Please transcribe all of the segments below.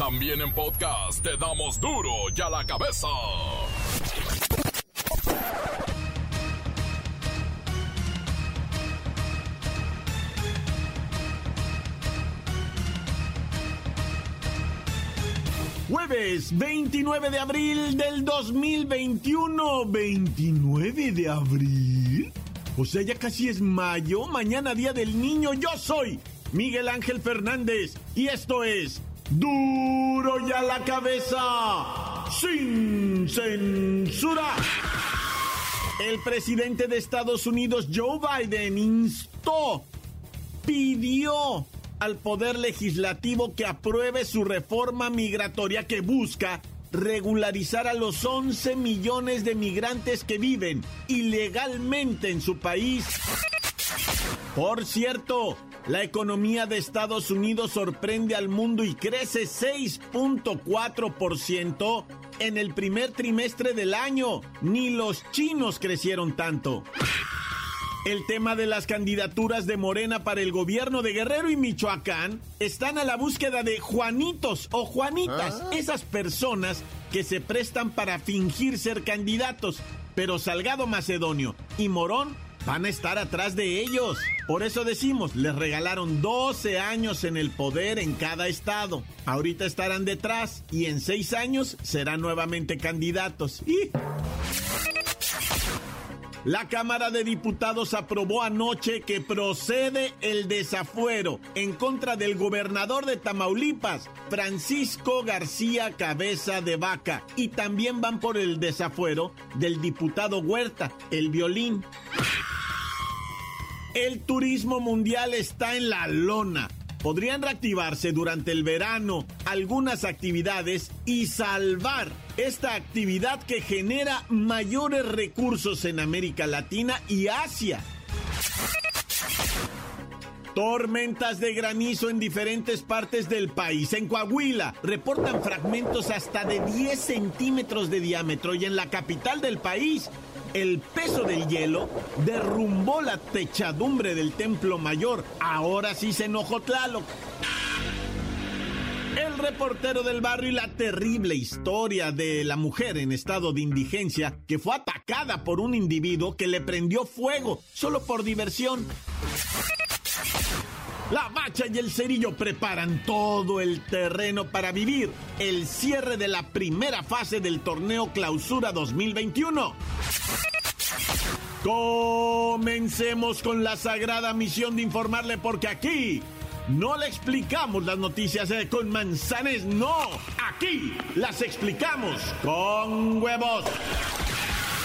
También en podcast te damos duro y a la cabeza. Jueves 29 de abril del 2021. 29 de abril. O sea, ya casi es mayo. Mañana día del niño. Yo soy Miguel Ángel Fernández. Y esto es Duro y a la cabeza. Sin censura. El presidente de Estados Unidos, Joe Biden, instó, pidió al Poder Legislativo que apruebe su reforma migratoria que busca regularizar a los 11 millones de migrantes que viven ilegalmente en su país. Por cierto, la economía de Estados Unidos sorprende al mundo y crece 6.4% en el primer trimestre del año. Ni los chinos crecieron tanto. El tema de las candidaturas de Morena para el gobierno de Guerrero y Michoacán están a la búsqueda de Juanitos o Juanitas, esas personas que se prestan para fingir ser candidatos, pero Salgado Macedonio y Morón van a estar atrás de ellos. Por eso decimos, les regalaron 12 años en el poder en cada estado. Ahorita estarán detrás y en 6 años serán nuevamente candidatos. Y... La Cámara de Diputados aprobó anoche que procede el desafuero en contra del gobernador de Tamaulipas, Francisco García Cabeza de Vaca, y también van por el desafuero del diputado Huerta, el violín. El turismo mundial está en la lona podrían reactivarse durante el verano algunas actividades y salvar esta actividad que genera mayores recursos en América Latina y Asia. Tormentas de granizo en diferentes partes del país. En Coahuila reportan fragmentos hasta de 10 centímetros de diámetro y en la capital del país el peso del hielo derrumbó la techadumbre del templo mayor. Ahora sí se enojó Tlaloc. El reportero del barrio y la terrible historia de la mujer en estado de indigencia que fue atacada por un individuo que le prendió fuego solo por diversión. La Bacha y el Cerillo preparan todo el terreno para vivir el cierre de la primera fase del torneo Clausura 2021. Comencemos con la sagrada misión de informarle porque aquí no le explicamos las noticias con manzanes, no, aquí las explicamos con huevos.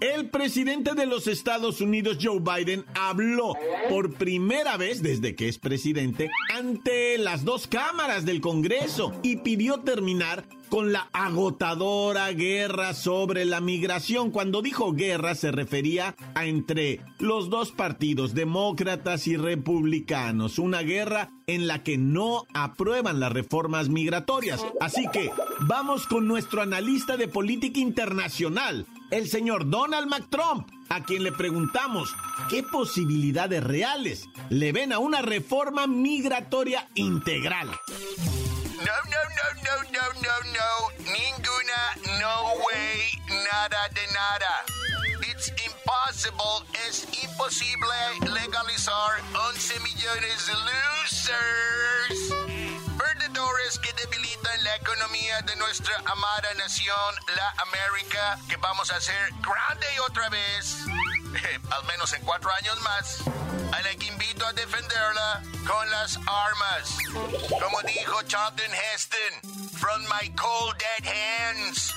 El presidente de los Estados Unidos, Joe Biden, habló por primera vez desde que es presidente ante las dos cámaras del Congreso y pidió terminar con la agotadora guerra sobre la migración. Cuando dijo guerra se refería a entre los dos partidos, demócratas y republicanos, una guerra en la que no aprueban las reformas migratorias. Así que vamos con nuestro analista de política internacional, el señor Donald McTrump, a quien le preguntamos qué posibilidades reales le ven a una reforma migratoria integral. No, no, no, no, no, no, no. Ninguna, no way, nada de nada. It's impossible, es imposible legalizar 11 millones de losers. Perdedores que debilitan la economía de nuestra amada nación, la América, que vamos a hacer grande otra vez. al menos en cuatro años más, a la que invito a defenderla con las armas. Como dijo Charlton Heston, from my cold dead hands.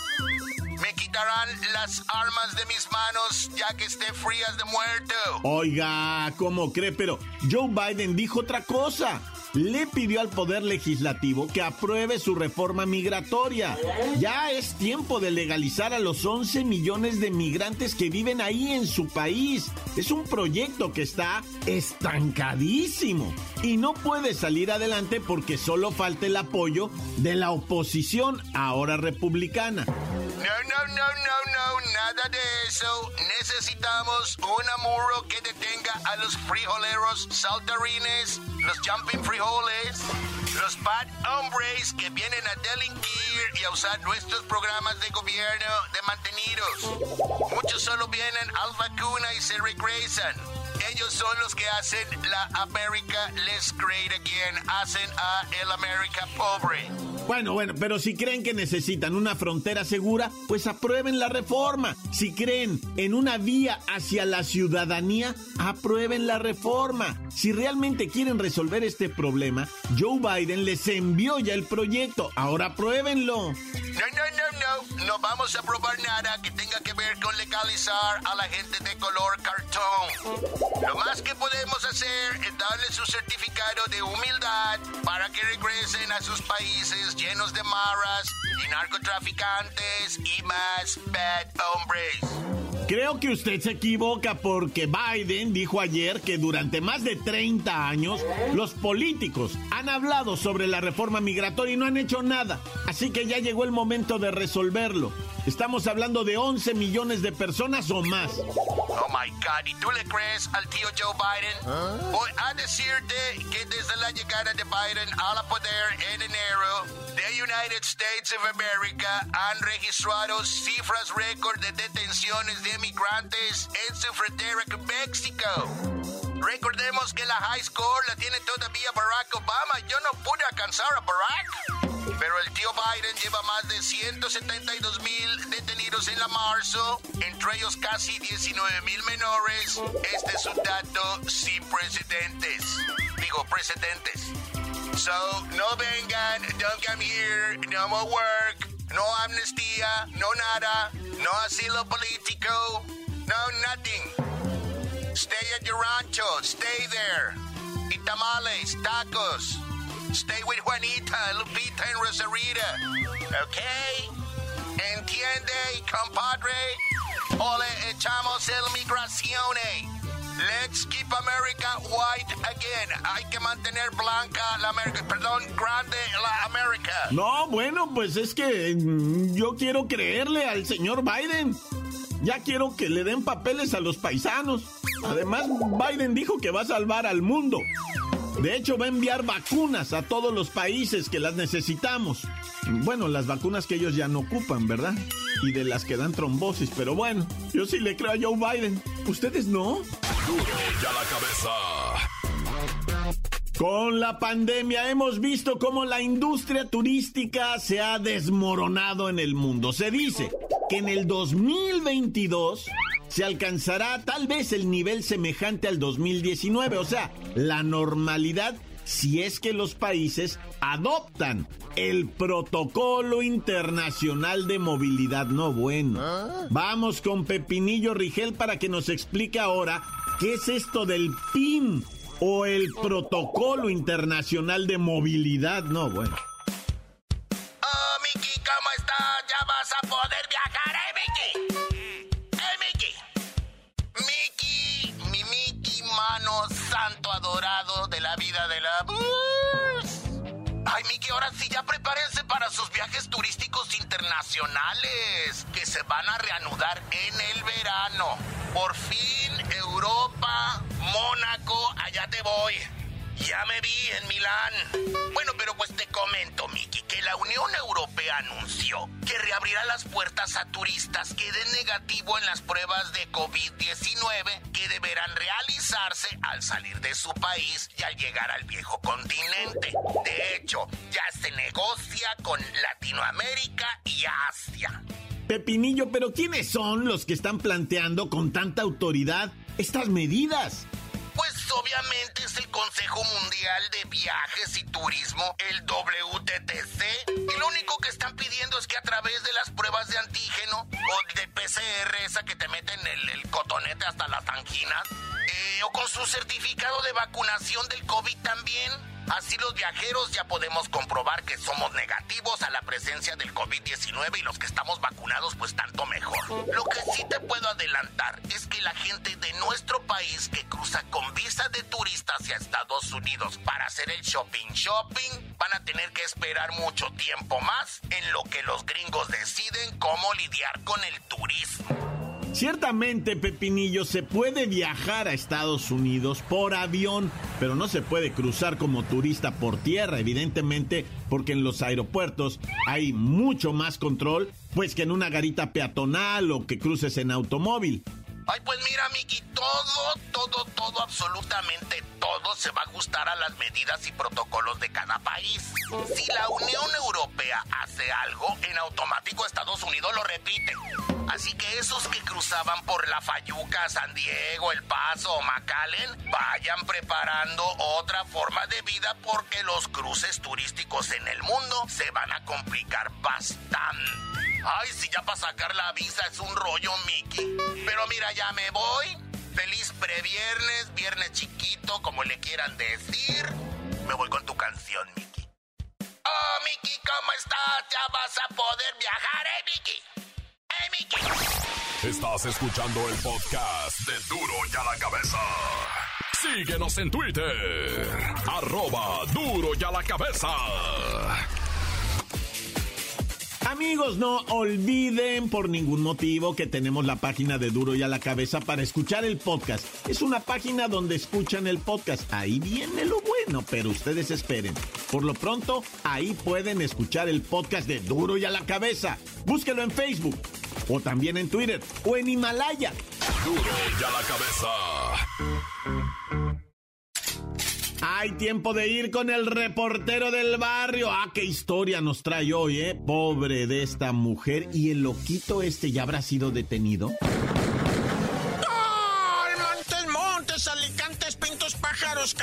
Me quitarán las armas de mis manos ya que esté frías de muerto. Oiga, ¿cómo cree? Pero Joe Biden dijo otra cosa. Le pidió al Poder Legislativo que apruebe su reforma migratoria. Ya es tiempo de legalizar a los 11 millones de migrantes que viven ahí en su país. Es un proyecto que está estancadísimo y no puede salir adelante porque solo falta el apoyo de la oposición, ahora republicana. No, no, no, no, no, nada de eso. Necesitamos un muro que detenga a los frijoleros saltarines, los jumping frijoles, los bad hombres que vienen a delinquir y a usar nuestros programas de gobierno de mantenidos. Muchos solo vienen al vacuna y se regresan. Ellos son los que hacen la América Les Great Again, hacen a el América pobre. Bueno, bueno, pero si creen que necesitan una frontera segura, pues aprueben la reforma. Si creen en una vía hacia la ciudadanía, aprueben la reforma. Si realmente quieren resolver este problema, Joe Biden les envió ya el proyecto. Ahora apruébenlo. No, no, no, no. No vamos a aprobar nada que tenga que ver con legalizar a la gente de color cartón. Lo más que podemos hacer es darles su certificado de humildad para que regresen a sus países llenos de maras y narcotraficantes y más bad hombres. Creo que usted se equivoca porque Biden dijo ayer que durante más de 30 años los políticos han hablado sobre la reforma migratoria y no han hecho nada. Así que ya llegó el momento de resolverlo. Estamos hablando de 11 millones de personas o más. Oh my God, ¿y tú le crees al tío Joe Biden? Voy a decirte que desde la llegada de Biden al poder en enero, the United States of America han registrado cifras récord de detenciones de migrantes en su frontera con México. Recordemos que la high score la tiene todavía Barack Obama. Yo no pude alcanzar a Barack. Pero el tío Biden lleva más de 172 mil detenidos en la marzo, entre ellos casi 19 mil menores. Este es un dato sin precedentes. Digo, precedentes. So, no vengan, don't come here, no more work, no amnistía, no nada, no asilo político, no nothing. Stay at your rancho, stay there. Y tamales, tacos. Stay with Juanita, Lupita, and Rosarita. Okay? ¿Entiende, compadre? O le echamos el migracione. Let's keep America white again. Hay que mantener blanca la América, perdón, grande la América. No, bueno, pues es que mm, yo quiero creerle al señor Biden. Ya quiero que le den papeles a los paisanos. Además, Biden dijo que va a salvar al mundo. De hecho, va a enviar vacunas a todos los países que las necesitamos. Bueno, las vacunas que ellos ya no ocupan, ¿verdad? Y de las que dan trombosis, pero bueno, yo sí le creo a Joe Biden. ¿Ustedes no? Ya la cabeza. Con la pandemia hemos visto cómo la industria turística se ha desmoronado en el mundo. Se dice que en el 2022 se alcanzará tal vez el nivel semejante al 2019, o sea, la normalidad si es que los países adoptan el protocolo internacional de movilidad no bueno. Vamos con Pepinillo Rigel para que nos explique ahora qué es esto del PIN o el protocolo internacional de movilidad no bueno. Internacionales, que se van a reanudar en el verano. Por fin, Europa, Mónaco, allá te voy. Ya me vi en Milán. Bueno, pero pues te comento, Miki, que la Unión Europea anunció que reabrirá las puertas a turistas que den negativo en las pruebas de COVID-19 que deberán al salir de su país y al llegar al viejo continente. De hecho, ya se negocia con Latinoamérica y Asia. Pepinillo, pero ¿quiénes son los que están planteando con tanta autoridad estas medidas? Pues obviamente es el Consejo Mundial de Viajes y Turismo, el WTTC. Y lo único que están pidiendo es que a través de las pruebas de antígeno o de PCR, esa que te meten el, el cotonete hasta las anginas, eh, o con su certificado de vacunación del COVID también, Así los viajeros ya podemos comprobar que somos negativos a la presencia del COVID-19 y los que estamos vacunados pues tanto mejor. Lo que sí te puedo adelantar es que la gente de nuestro país que cruza con visa de turista hacia Estados Unidos para hacer el shopping shopping van a tener que esperar mucho tiempo más en lo que los gringos deciden cómo lidiar con el turismo. Ciertamente, Pepinillo, se puede viajar a Estados Unidos por avión, pero no se puede cruzar como turista por tierra, evidentemente, porque en los aeropuertos hay mucho más control, pues que en una garita peatonal o que cruces en automóvil. Ay, pues mira, Miki, todo, todo, todo, absolutamente todo se va a ajustar a las medidas y protocolos de cada país. Si la Unión Europea hace algo, en automático Estados Unidos lo repite. Así que esos que cruzaban por la Fayuca, San Diego, El Paso o McAllen, vayan preparando otra forma de vida porque los cruces turísticos en el mundo se van a complicar bastante. Ay, si ya para sacar la visa es un rollo, Mickey. Pero mira, ya me voy. Feliz previernes, viernes chiquito, como le quieran decir. Me voy con tu canción, Mickey. Oh, Mickey, ¿cómo estás? Ya vas a poder viajar, ¿eh, Mickey? Estás escuchando el podcast de Duro y a la cabeza. Síguenos en Twitter. Arroba Duro y a la cabeza. Amigos, no olviden por ningún motivo que tenemos la página de Duro y a la cabeza para escuchar el podcast. Es una página donde escuchan el podcast. Ahí viene lo bueno, pero ustedes esperen. Por lo pronto, ahí pueden escuchar el podcast de Duro y a la cabeza. Búsquelo en Facebook o también en Twitter o en Himalaya. Duro y a la cabeza. Hay tiempo de ir con el reportero del barrio. Ah, qué historia nos trae hoy, ¿eh? Pobre de esta mujer. ¿Y el loquito este ya habrá sido detenido?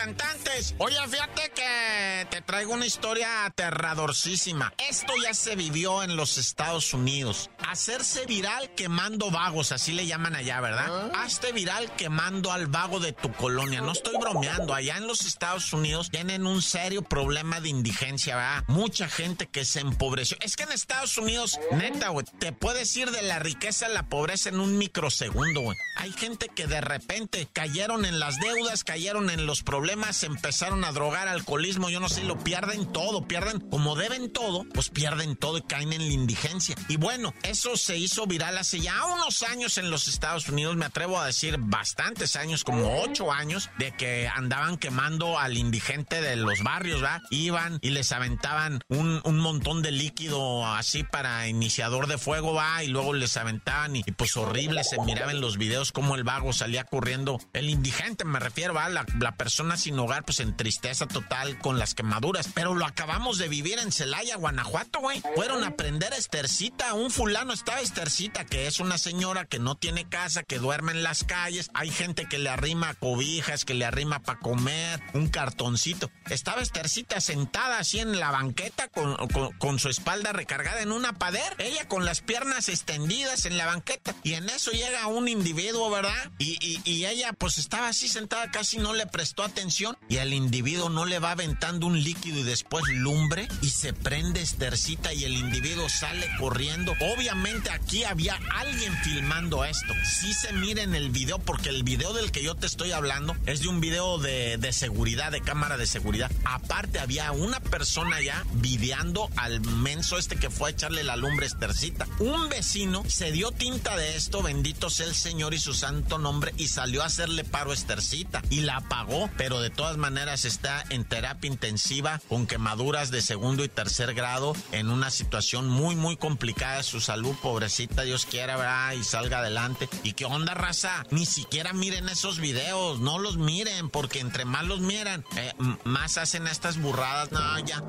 Cantantes. Oye, fíjate que te traigo una historia aterradorcísima. Esto ya se vivió en los Estados Unidos. Hacerse viral quemando vagos, así le llaman allá, ¿verdad? ¿Ah? Hazte viral quemando al vago de tu colonia. No estoy bromeando. Allá en los Estados Unidos tienen un serio problema de indigencia, ¿verdad? Mucha gente que se empobreció. Es que en Estados Unidos, neta, güey, te puedes ir de la riqueza a la pobreza en un microsegundo, güey. Hay gente que de repente cayeron en las deudas, cayeron en los problemas, empezaron a drogar, alcoholismo, yo no sé, lo pierden todo, pierden, como deben todo, pues pierden todo y caen en la indigencia. Y bueno, eso se hizo viral hace ya unos años en los Estados Unidos, me atrevo a decir bastantes años, como ocho años, de que andaban quemando al indigente de los barrios, ¿va? Iban y les aventaban un, montón de líquido así para iniciador de fuego, va, y luego les aventaban y, pues horrible, se miraba en los videos como el vago salía corriendo, el indigente me refiero, va, la, la persona sin hogar, pues en tristeza total con las quemaduras. Pero lo acabamos de vivir en Celaya, Guanajuato, güey. Fueron a prender a Estercita. Un fulano estaba Estercita, que es una señora que no tiene casa, que duerme en las calles. Hay gente que le arrima cobijas, que le arrima para comer, un cartoncito. Estaba Estercita sentada así en la banqueta con, con, su espalda recargada en una pader. Ella con las piernas extendidas en la banqueta. Y en eso llega un individuo, ¿verdad? Y, y, y ella pues estaba así sentada, casi no le prestó atención y al individuo no le va aventando un líquido y después lumbre y se prende estercita y el individuo sale corriendo. Obviamente aquí había alguien filmando esto. Si se mira en el video, porque el video del que yo te estoy hablando es de un video de, de seguridad, de cámara de seguridad. Aparte había una persona ya videando al menso este que fue a echarle la lumbre estercita. Un vecino se dio tinta de esto, bendito sea el Señor y su santo nombre, y salió a hacerle paro estercita y la apagó pero de todas maneras está en terapia intensiva con quemaduras de segundo y tercer grado en una situación muy, muy complicada su salud, pobrecita, Dios quiera, ¿verdad? Y salga adelante. ¿Y qué onda, raza? Ni siquiera miren esos videos, no los miren, porque entre más los miran, eh, más hacen estas burradas. No, ya.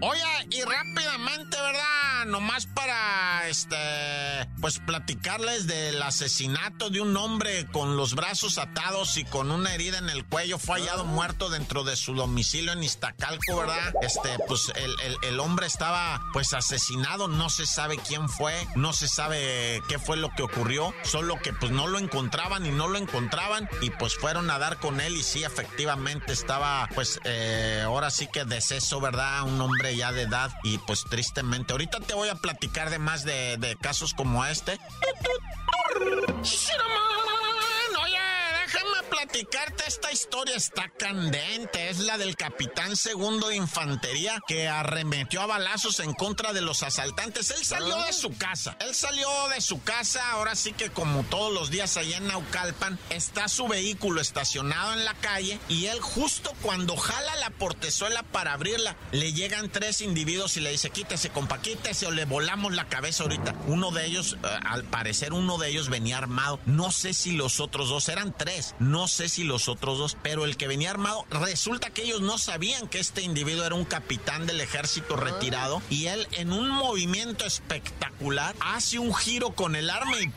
Oye, y rápidamente, ¿verdad? nomás para, este, pues platicarles del asesinato de un hombre con los brazos atados y con una herida en el cuello. Fue hallado muerto dentro de su domicilio en Iztacalco, ¿verdad? Este, pues el, el hombre estaba, pues, asesinado. No se sabe quién fue, no se sabe qué fue lo que ocurrió. Solo que, pues, no lo encontraban y no lo encontraban. Y, pues, fueron a dar con él y sí, efectivamente estaba, pues, eh, ahora sí que deceso, ¿verdad? Un hombre ya de edad y pues tristemente. Ahorita te voy a platicar de más de, de casos como este platicarte esta historia está candente. Es la del capitán segundo de infantería que arremetió a balazos en contra de los asaltantes. Él salió de su casa. Él salió de su casa. Ahora sí que como todos los días allá en Naucalpan, está su vehículo estacionado en la calle y él justo cuando jala la portezuela para abrirla, le llegan tres individuos y le dice, quítese, compa, quítese o le volamos la cabeza ahorita. Uno de ellos, eh, al parecer uno de ellos venía armado. No sé si los otros dos eran tres. No sé si los otros dos, pero el que venía armado, resulta que ellos no sabían que este individuo era un capitán del ejército retirado y él en un movimiento espectacular hace un giro con el arma y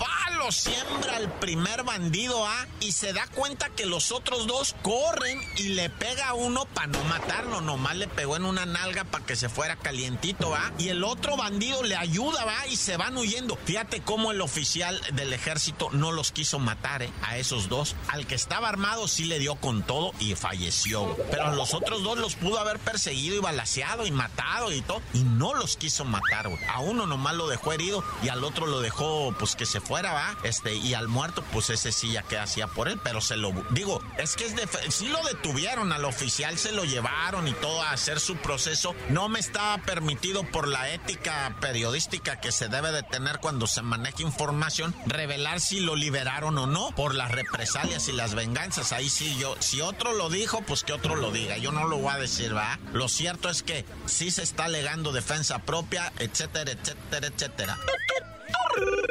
siembra al primer bandido A y se da cuenta que los otros dos corren y le pega a uno para no matarlo, nomás le pegó en una nalga para que se fuera calientito, ¿va? Y el otro bandido le ayuda, ¿va? Y se van huyendo. Fíjate cómo el oficial del ejército no los quiso matar, ¿eh? A esos dos. Al que estaba armado sí le dio con todo y falleció. Pero a los otros dos los pudo haber perseguido y balaseado y matado y todo. Y no los quiso matar, güey. A uno nomás lo dejó herido y al otro lo dejó, pues que se fuera, va. Este, y al muerto, pues ese sí ya que hacía por él, pero se lo. Digo, es que es de. Sí lo detuvieron, al oficial se lo llevaron y todo a hacer su proceso. No me estaba permitido por la ética periodística que se debe de tener cuando se maneja información, revelar si lo liberaron o no por las represalias y las venganzas Ahí sí, yo, si otro lo dijo, pues que otro lo diga. Yo no lo voy a decir, ¿va? Lo cierto es que sí se está alegando defensa propia, etcétera, etcétera, etcétera.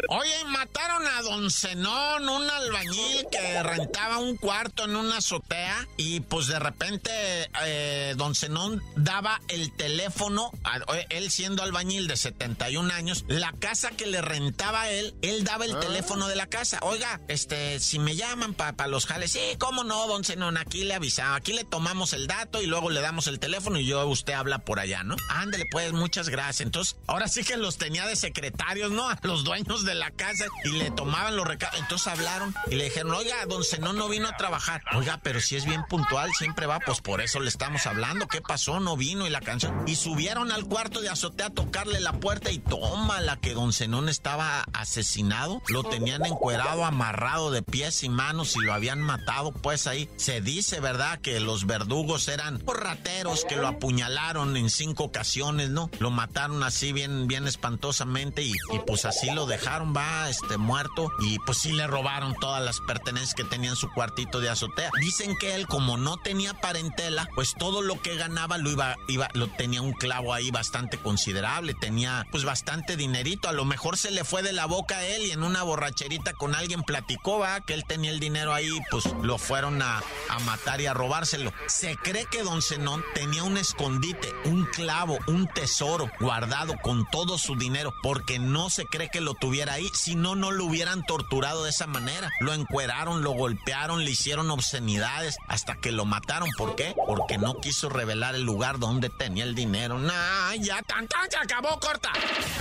Oye, mataron a don Zenón, un albañil que rentaba un cuarto en una azotea y pues de repente eh, don Zenón daba el teléfono, él siendo albañil de 71 años, la casa que le rentaba a él, él daba el ah. teléfono de la casa. Oiga, este, si me llaman para los jales, sí, cómo no, don Zenón, aquí le avisaba, aquí le tomamos el dato y luego le damos el teléfono y yo, usted habla por allá, ¿no? Ándele pues, muchas gracias. Entonces, ahora sí que los tenía de secretarios, ¿no? A los dueños de la casa y le tomaban los recados. Entonces hablaron y le dijeron, oiga, don Zenón no vino a trabajar. Oiga, pero si es bien puntual, siempre va, pues por eso le estamos hablando. ¿Qué pasó? No vino y la canción. Y subieron al cuarto de azotea a tocarle la puerta y toma la que don Zenón estaba asesinado. Lo tenían encuerado, amarrado de pies y manos y lo habían matado. Pues ahí se dice, ¿verdad? Que los verdugos eran rateros que lo apuñalaron en cinco ocasiones, ¿no? Lo mataron así bien, bien espantosamente y, y pues así lo dejaron, va, este, muerto. Y pues sí le robaron todas las pertenencias que tenía en su cuartito de azotea. Dicen que él, como no tenía parentela, pues todo lo que ganaba lo iba, iba, lo tenía un clavo ahí bastante considerable. Tenía pues bastante dinerito. A lo mejor se le fue de la boca a él y en una borracherita con alguien platicó, va, que él tenía el dinero ahí, pues lo fueron a, a matar y a robárselo. Se cree que don Zenón tenía un escondite, un clavo, un tesoro guardado con todo su dinero, porque no se cree que lo tuviera ahí, si no, no lo hubieran torturado de esa manera. Lo encueraron, lo golpearon, le hicieron obscenidades hasta que lo mataron. ¿Por qué? Porque no quiso revelar el lugar donde tenía el dinero. Nah, ya tan tan se acabó, corta.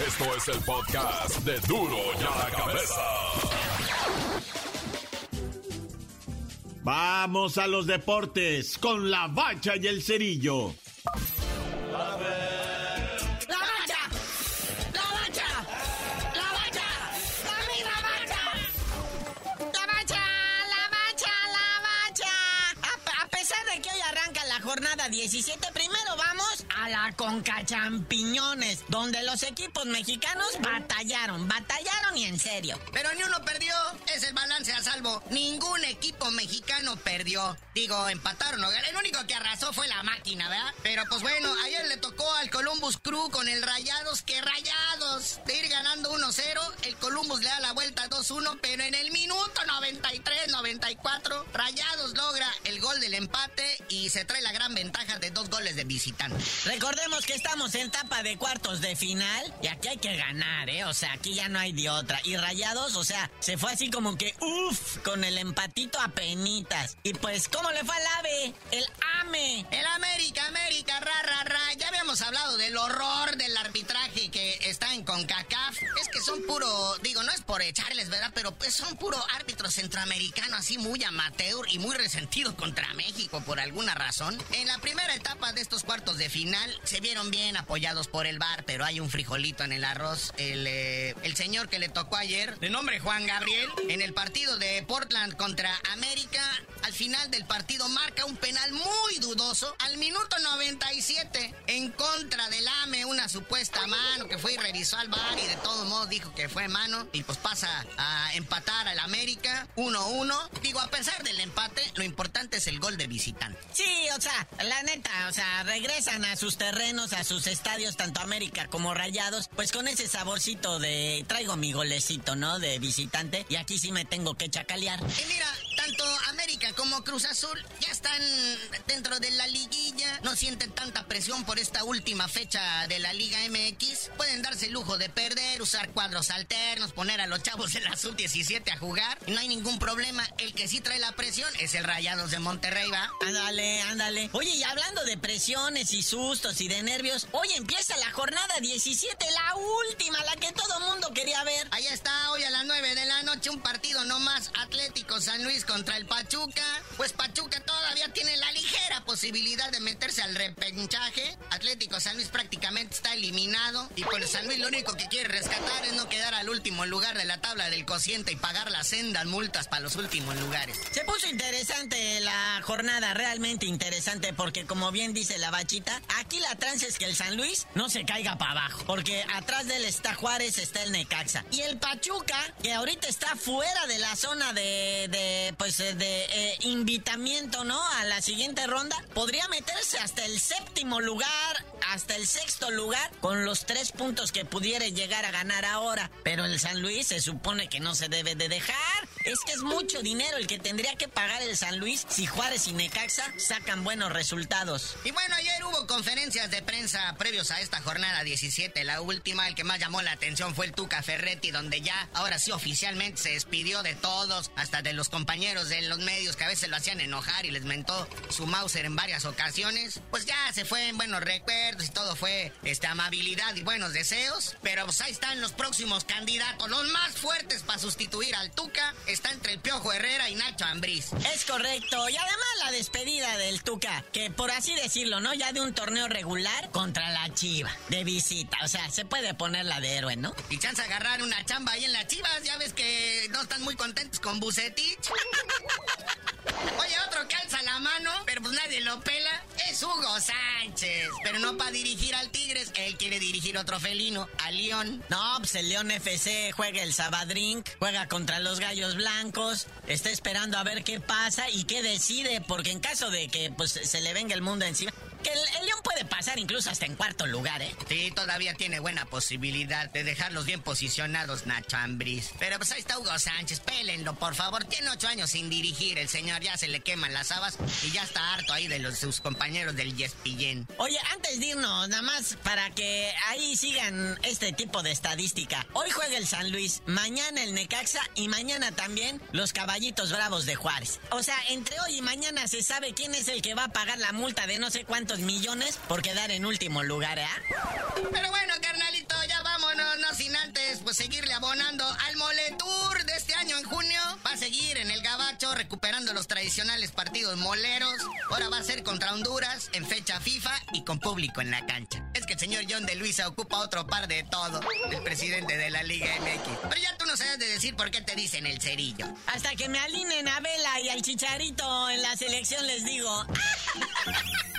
Esto es el podcast de Duro ya la cabeza. Vamos a los deportes con la bacha y el cerillo. 17. A la Conca Champiñones, donde los equipos mexicanos batallaron, batallaron y en serio. Pero ni uno perdió, es el balance a salvo. Ningún equipo mexicano perdió. Digo, empataron. El único que arrasó fue la máquina, ¿verdad? Pero pues bueno, ayer le tocó al Columbus Crew con el Rayados, que Rayados de ir ganando 1-0, el Columbus le da la vuelta 2-1, pero en el minuto 93-94, Rayados logra el gol del empate y se trae la gran ventaja de dos goles de visitante. Recordemos que estamos en etapa de cuartos de final y aquí hay que ganar, ¿eh? O sea, aquí ya no hay de otra. Y Rayados, o sea, se fue así como que, uff, con el empatito a penitas. Y pues, ¿cómo le fue al AVE? El AME. El América, América, ra, ra, ra. Ya habíamos hablado del horror del arbitraje que está en CONCACAF. Son puro, digo, no es por echarles, ¿verdad? Pero pues son puro árbitros centroamericanos así muy amateur y muy resentidos contra México por alguna razón. En la primera etapa de estos cuartos de final se vieron bien apoyados por el VAR, pero hay un frijolito en el arroz. El, eh, el señor que le tocó ayer, de nombre Juan Gabriel, en el partido de Portland contra América, al final del partido marca un penal muy dudoso al minuto 97 en contra del AME, una supuesta mano que fue y revisó al bar y de todos modos dijo que fue mano y pues pasa a empatar al América 1-1. A pesar del empate, lo importante es el gol de visitante. Sí, o sea, la neta, o sea, regresan a sus terrenos, a sus estadios, tanto América como Rayados, pues con ese saborcito de traigo mi golecito, ¿no? De visitante y aquí sí me tengo que chacalear. Y mira, tanto América como Cruz Azul ya están dentro de la liguilla, no sienten tanta presión por esta última fecha de la Liga MX, pueden darse el lujo de perder, usar cuadros alternos, poner a los chavos de la sub-17 a jugar, y no hay ningún problema. El que sí trae la presión es el Rayados de Monterrey, ¿va? Ándale, ándale. Oye, y hablando de presiones y sustos y de nervios, hoy empieza la jornada 17, la última, la que todo mundo quería ver. Ahí está, hoy a las 9 de la noche, un partido nomás Atlético San Luis contra el Pachuca. Pues Pachuca todavía tiene la ligera posibilidad de meterse al repechaje. Atlético San Luis prácticamente está eliminado. Y pues San Luis lo único que quiere rescatar es no quedar al último lugar de la tabla del cociente y pagar las sendas multas para los últimos lugares. Se puso interesante la jornada, realmente interesante, porque como bien dice la bachita, aquí la trance es que el San Luis no se caiga para abajo, porque atrás de él está Juárez, está el Necaxa. Y el Pachuca, que ahorita está fuera de la zona de, de pues, de eh, invitamiento, ¿no? A la siguiente ronda, podría meterse hasta el séptimo lugar, hasta el sexto lugar, con los tres puntos que pudiera llegar a ganar ahora. Pero el San Luis se supone que no se debe de dejar. Es que es mucho dinero el que tendría que pagar el San Luis si Juárez y Necaxa sacan buenos resultados. Y bueno, ayer hubo conferencias de prensa previos a esta jornada 17, la última, el que más llamó la atención fue el Tuca Ferretti, donde ya ahora sí oficialmente se despidió de todos, hasta de los compañeros de los medios que a veces lo hacían enojar y les mentó su Mauser en varias ocasiones. Pues ya se fue en buenos recuerdos y todo fue este, amabilidad y buenos deseos. Pero pues ahí están los próximos candidatos, los más fuertes para sustituir al Tuca. Está entre el Piojo Herrera y Nacho Ambriz. Es correcto. Y además la despedida del Tuca, que por así decirlo, ¿no? Ya de un torneo regular contra la Chiva, de visita. O sea, se puede poner la de héroe, ¿no? Y chance agarrar una chamba ahí en las Chivas. Ya ves que no están muy contentos con Bucetich. Oye, otro que alza la mano, pero pues nadie lo pela, es Hugo Sánchez. Pero no para dirigir al Tigres, él quiere dirigir otro felino, a León. No, pues el León FC juega el Sabadrink, juega contra los Gallos Blancos, está esperando a ver qué pasa y qué decide, porque en caso de que pues se le venga el mundo encima, que el, el puede pasar incluso hasta en cuarto lugar, ¿eh? Sí, todavía tiene buena posibilidad de dejarlos bien posicionados, Nacho Ambriz. Pero pues ahí está Hugo Sánchez, pélenlo, por favor. Tiene ocho años sin dirigir el señor, ya se le queman las habas y ya está harto ahí de los, sus compañeros del Yespillén. Oye, antes de irnos, nada más para que ahí sigan este tipo de estadística. Hoy juega el San Luis, mañana el Necaxa y mañana también los Caballitos Bravos de Juárez. O sea, entre hoy y mañana se sabe quién es el que va a pagar la multa de no sé cuántos millones por quedar en último lugar, ¿eh? Pero bueno, carnalito, ya vámonos, no sin antes pues seguirle abonando al Moletour de este año en junio. Va a seguir en el Gabacho recuperando los tradicionales partidos moleros. Ahora va a ser contra Honduras en fecha FIFA y con público en la cancha. Es que el señor John de Luisa ocupa otro par de todo, el presidente de la Liga MX. Pero ya tú no sabes de decir por qué te dicen el cerillo. Hasta que me alineen a Vela y al Chicharito en la selección les digo.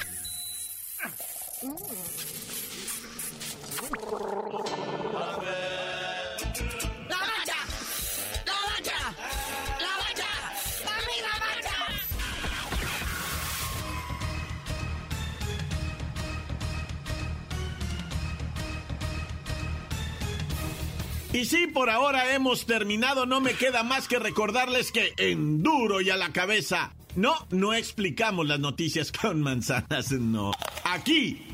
Y sí, por ahora hemos terminado. No me queda más que recordarles que en duro y a la cabeza. No, no explicamos las noticias con manzanas, no. Aquí